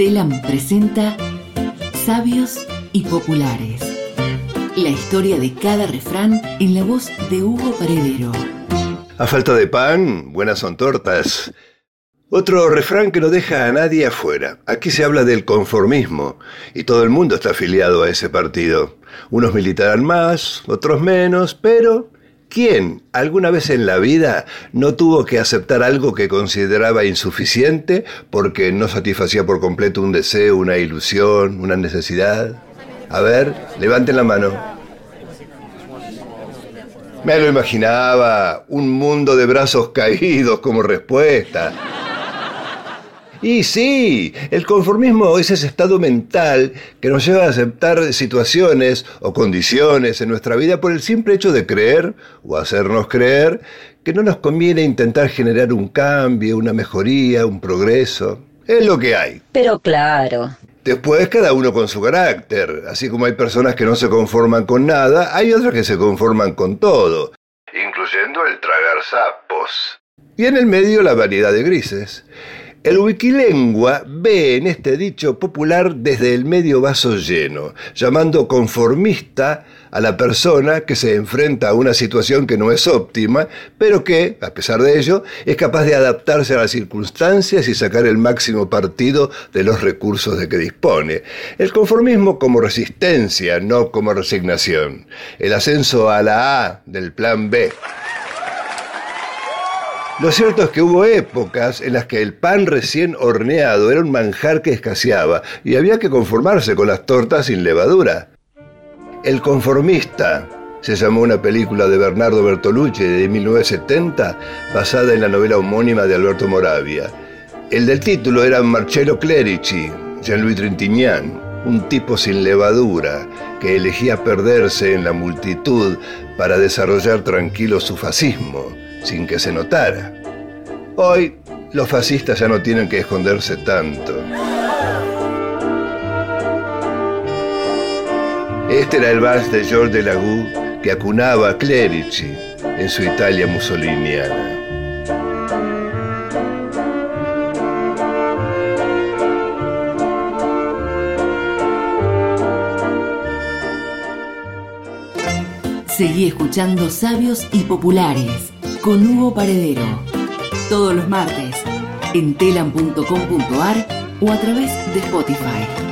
Telam presenta Sabios y Populares. La historia de cada refrán en la voz de Hugo Paredero. A falta de pan, buenas son tortas. Otro refrán que no deja a nadie afuera. Aquí se habla del conformismo y todo el mundo está afiliado a ese partido. Unos militarán más, otros menos, pero ¿Quién alguna vez en la vida no tuvo que aceptar algo que consideraba insuficiente porque no satisfacía por completo un deseo, una ilusión, una necesidad? A ver, levanten la mano. Me lo imaginaba, un mundo de brazos caídos como respuesta. Y sí, el conformismo es ese estado mental que nos lleva a aceptar situaciones o condiciones en nuestra vida por el simple hecho de creer o hacernos creer que no nos conviene intentar generar un cambio, una mejoría, un progreso. Es lo que hay. Pero claro. Después cada uno con su carácter. Así como hay personas que no se conforman con nada, hay otras que se conforman con todo, incluyendo el tragar sapos. Y en el medio la variedad de grises. El wikilengua ve en este dicho popular desde el medio vaso lleno, llamando conformista a la persona que se enfrenta a una situación que no es óptima, pero que, a pesar de ello, es capaz de adaptarse a las circunstancias y sacar el máximo partido de los recursos de que dispone. El conformismo como resistencia, no como resignación. El ascenso a la A del plan B. Lo cierto es que hubo épocas en las que el pan recién horneado era un manjar que escaseaba y había que conformarse con las tortas sin levadura. El conformista se llamó una película de Bernardo Bertolucci de 1970 basada en la novela homónima de Alberto Moravia. El del título era Marcello Clerici, Jean-Louis Trintignant, un tipo sin levadura que elegía perderse en la multitud para desarrollar tranquilo su fascismo sin que se notara. Hoy los fascistas ya no tienen que esconderse tanto. Este era el vals de Georges Lagoux que acunaba a Clerici en su Italia mussoliniana. Seguí escuchando Sabios y Populares con Hugo Paredero. Todos los martes en telam.com.ar o a través de Spotify.